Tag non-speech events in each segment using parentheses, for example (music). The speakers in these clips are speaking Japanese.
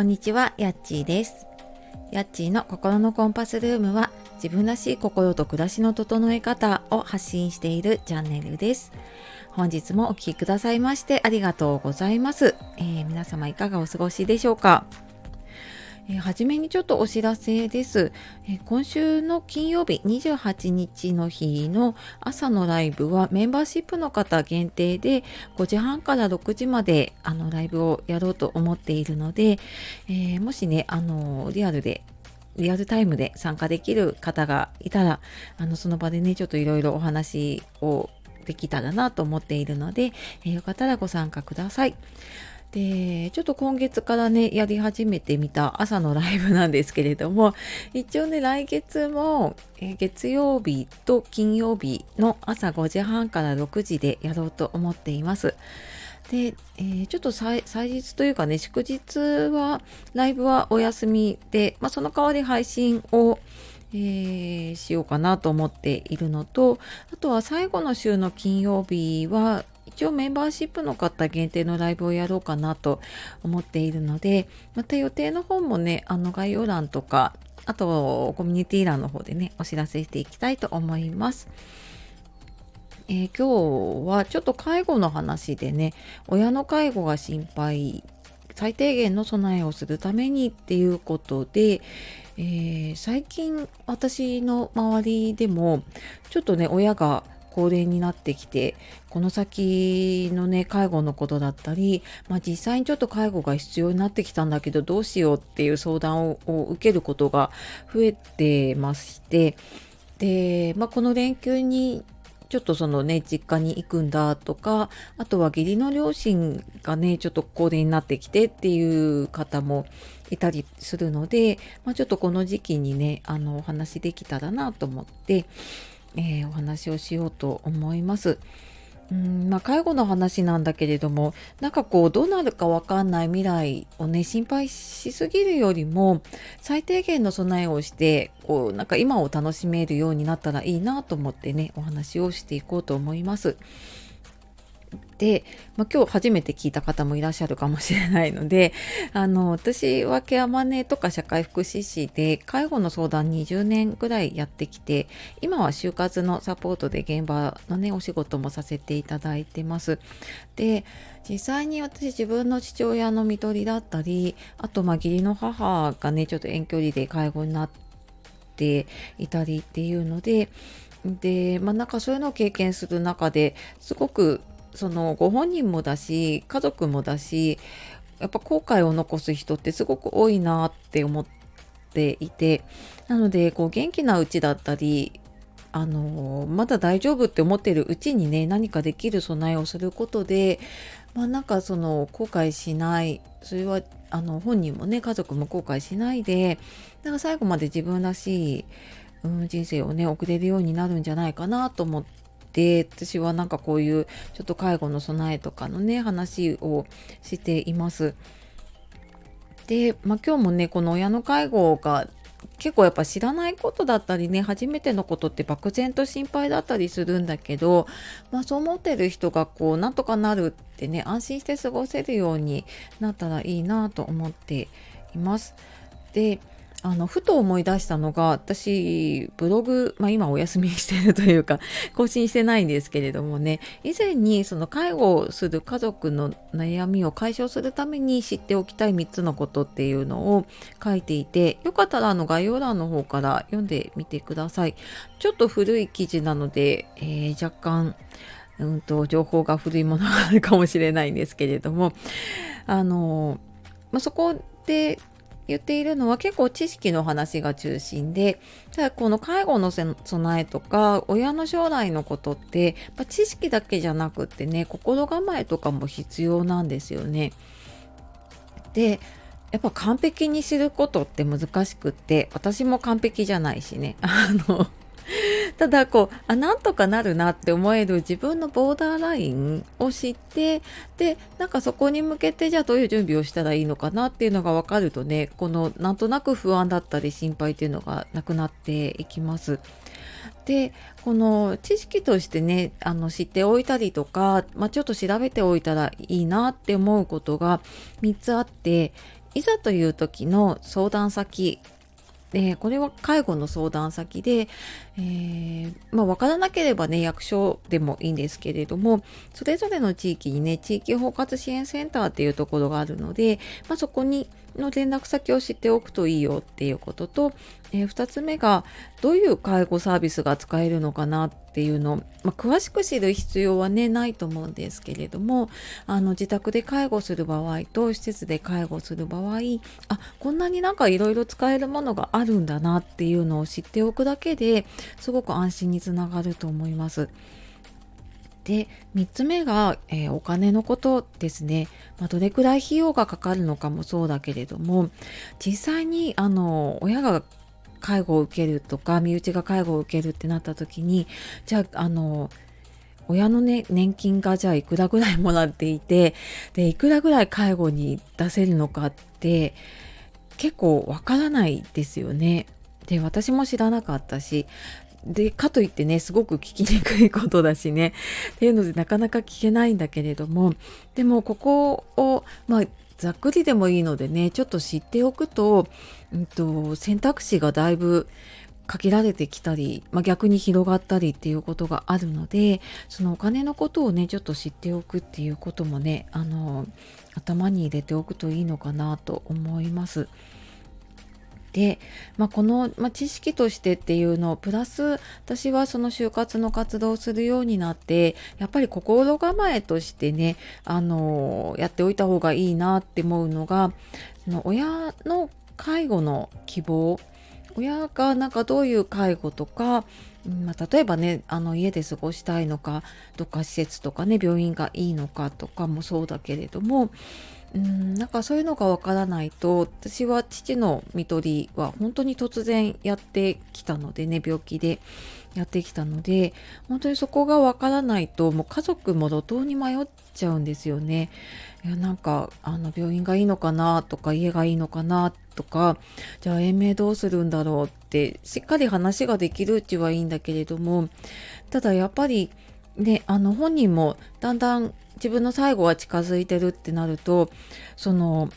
こんにちは、やっちーです。やっちーの心のコンパスルームは自分らしい心と暮らしの整え方を発信しているチャンネルです。本日もお聴きくださいましてありがとうございます。えー、皆様いかがお過ごしでしょうか？えー、初めにちょっとお知らせです、えー、今週の金曜日28日の日の朝のライブはメンバーシップの方限定で5時半から6時まであのライブをやろうと思っているので、えー、もしね、あのリアルでリアルタイムで参加できる方がいたら、あのその場でね、ちょっといろいろお話をできたらなと思っているので、えー、よかったらご参加ください。で、ちょっと今月からね、やり始めてみた朝のライブなんですけれども、(laughs) 一応ね、来月も、え月曜日と金曜日の朝5時半から6時でやろうと思っています。で、えー、ちょっと祭日というかね、祝日は、ライブはお休みで、まあ、その代わり配信を、えー、しようかなと思っているのと、あとは最後の週の金曜日は、一応メンバーシップの方限定のライブをやろうかなと思っているので、また予定の方もね、あの概要欄とか、あとコミュニティ欄の方でね、お知らせしていきたいと思います。えー、今日はちょっと介護の話でね、親の介護が心配、最低限の備えをするためにっていうことで、えー、最近私の周りでもちょっとね親が高齢になってきてこの先のね介護のことだったり、まあ、実際にちょっと介護が必要になってきたんだけどどうしようっていう相談を受けることが増えてましてで、まあ、この連休にちょっとそのね、実家に行くんだとか、あとは義理の両親がね、ちょっと高齢になってきてっていう方もいたりするので、まあ、ちょっとこの時期にね、あの、お話できたらなと思って、えー、お話をしようと思います。うんまあ、介護の話なんだけれどもなんかこうどうなるか分かんない未来をね心配しすぎるよりも最低限の備えをしてこうなんか今を楽しめるようになったらいいなと思ってねお話をしていこうと思います。で、まあ、今日初めて聞いた方もいらっしゃるかもしれないので (laughs) あの私はケアマネとか社会福祉士で介護の相談20年ぐらいやってきて今は就活のサポートで現場のねお仕事もさせていただいてます。で実際に私自分の父親の看取りだったりあとまあ義理の母がねちょっと遠距離で介護になっていたりっていうのででまあなんかそういうのを経験する中ですごくそのご本人もだし家族もだしやっぱ後悔を残す人ってすごく多いなって思っていてなのでこう元気なうちだったりあのまだ大丈夫って思ってるうちにね何かできる備えをすることでまあなんかその後悔しないそれはあの本人もね家族も後悔しないでだか最後まで自分らしい、うん、人生をね送れるようになるんじゃないかなと思ってで私はなんかこういうちょっと介護の備えとかのね話をしています。で、まあ、今日もねこの親の介護が結構やっぱ知らないことだったりね初めてのことって漠然と心配だったりするんだけど、まあ、そう思ってる人がこうなんとかなるってね安心して過ごせるようになったらいいなと思っています。であのふと思い出したのが私ブログ、まあ、今お休みしてるというか (laughs) 更新してないんですけれどもね以前にその介護をする家族の悩みを解消するために知っておきたい3つのことっていうのを書いていてよかったらあの概要欄の方から読んでみてください。ちょっと古い記事なので、えー、若干うんと情報が古いものがあるかもしれないんですけれどもあの、まあ、そこで言っているのは結構知識の話が中心でただこの介護の備えとか親の将来のことってや知識だけじゃなくってね心構えとかも必要なんですよね。でやっぱ完璧に知ることって難しくって私も完璧じゃないしね (laughs) あのただこうあなんとかなるなって思える自分のボーダーラインを知ってでなんかそこに向けてじゃあどういう準備をしたらいいのかなっていうのが分かるとねこのなんとなく不安だったり心配っていうのがなくなっていきます。でこの知識としてねあの知っておいたりとか、まあ、ちょっと調べておいたらいいなって思うことが3つあっていざという時の相談先でこれは介護の相談先で、えー、まあ、分からなければね役所でもいいんですけれどもそれぞれの地域にね地域包括支援センターっていうところがあるので、まあ、そこにの連絡先を知っておくといいよっていうことと、えー、2つ目がどういう介護サービスが使えるのかなってっていうの、まあ、詳しく知る必要はねないと思うんですけれどもあの自宅で介護する場合と施設で介護する場合あこんなになんかいろいろ使えるものがあるんだなっていうのを知っておくだけですごく安心につながると思います。で3つ目が、えー、お金のことですね、まあ、どれくらい費用がかかるのかもそうだけれども実際にあの親が介護を受けるとか身内が介護を受けるってなった時にじゃああの親の、ね、年金がじゃあいくらぐらいもらっていてでいくらぐらい介護に出せるのかって結構わからないですよね。で私も知らなかったしでかといってねすごく聞きにくいことだしねっていうのでなかなか聞けないんだけれどもでもここをまあざっくりでもいいのでねちょっと知っておくと,、うんと、選択肢がだいぶ限られてきたり、まあ、逆に広がったりっていうことがあるのでそのお金のことをねちょっと知っておくっていうこともねあの頭に入れておくといいのかなと思います。で、まあ、この、まあ、知識としてっていうのをプラス私はその就活の活動をするようになってやっぱり心構えとしてねあのやっておいた方がいいなって思うのがの親の介護の希望。親がなんかどういう介護とか、まあ、例えばねあの家で過ごしたいのかどっか施設とかね病院がいいのかとかもそうだけれどもうんなんかそういうのがわからないと私は父の看取りは本当に突然やってきたのでね病気でやってきたので本当にそこがわからないともう家族も路頭に迷っちゃうんですよね。いやなんかあの病院がいいのかなとか家がいいのかなとかじゃあ延命どうするんだろうってしっかり話ができるうちはいいんだけれどもただやっぱりねあの本人もだんだん自分の最後が近づいてるってなるとその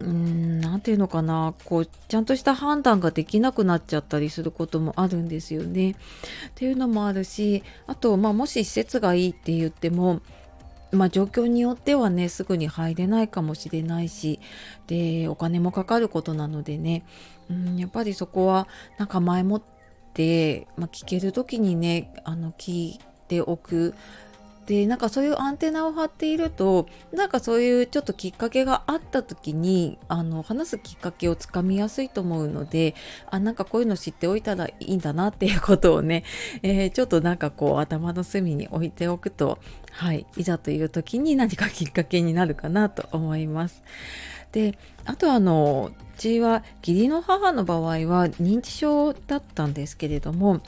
うん何て言うのかなこうちゃんとした判断ができなくなっちゃったりすることもあるんですよね。っていうのもあるしあと、まあ、もし施設がいいって言ってもまあ、状況によってはねすぐに入れないかもしれないしでお金もかかることなのでね、うん、やっぱりそこはなんか前もって、まあ、聞ける時にねあの聞いておくでなんかそういうアンテナを張っているとなんかそういうちょっときっかけがあった時にあの話すきっかけをつかみやすいと思うのであなんかこういうの知っておいたらいいんだなっていうことをね、(laughs) えー、ちょっとなんかこう頭の隅に置いておくとはいいざという時に何かきっかけになるかなと思います。であとあのうちは義理の母の場合は認知症だったんですけれども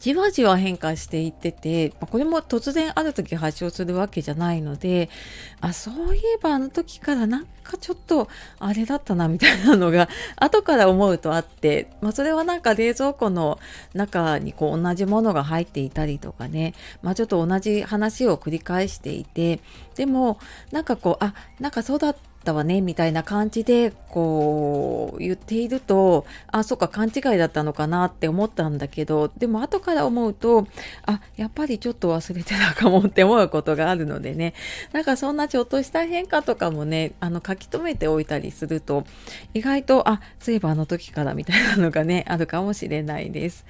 じわじわ変化していっててこれも突然ある時発症するわけじゃないのであそういえばあの時からなんかちょっとあれだったなみたいなのが (laughs) 後から思うとあって、まあ、それはなんか冷蔵庫の中にこう同じものが入っていたりとかね、まあ、ちょっと同じ話を繰り返していてでもなんかこうあなんかそうだったたわねみたいな感じでこう言っているとあそっか勘違いだったのかなって思ったんだけどでも後から思うとあやっぱりちょっと忘れてたかもって思うことがあるのでねなんかそんなちょっとした変化とかもねあの書き留めておいたりすると意外とあそういえばあの時からみたいなのがね (laughs) あるかもしれないです。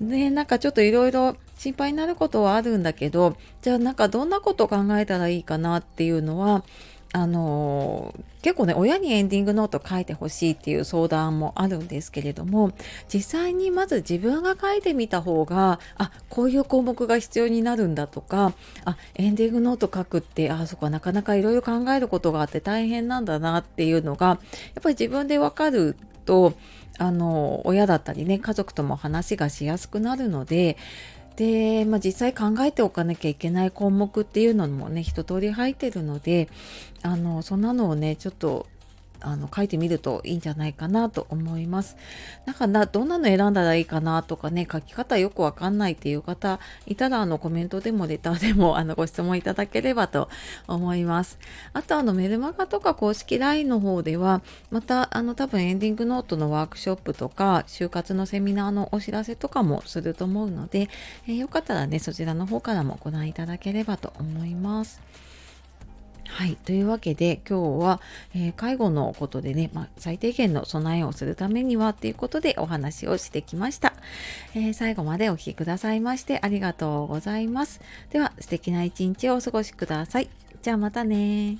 でなんかちょっといろいろ心配になることはあるんだけどじゃあなんかどんなことを考えたらいいかなっていうのはあの結構ね親にエンディングノート書いてほしいっていう相談もあるんですけれども実際にまず自分が書いてみた方があこういう項目が必要になるんだとかあエンディングノート書くってあそこはなかなかいろいろ考えることがあって大変なんだなっていうのがやっぱり自分でわかるとあの親だったりね家族とも話がしやすくなるのでで、まあ、実際考えておかなきゃいけない項目っていうのもね一通り入ってるのであのそんなのをねちょっとあの書いてみるといいんじゃないかなと思います。なんかなどんなの選んだらいいかなとかね書き方よくわかんないっていう方いたらあのコメントでもレターでも (laughs) あのご質問いただければと思います。あとあのメルマガとか公式 LINE の方ではまたあの多分エンディングノートのワークショップとか就活のセミナーのお知らせとかもすると思うので、えー、よかったらねそちらの方からもご覧いただければと思います。はい。というわけで今日は、えー、介護のことでね、まあ、最低限の備えをするためにはということでお話をしてきました、えー、最後までお聴きくださいましてありがとうございます。では素敵な一日をお過ごしください。じゃあまたね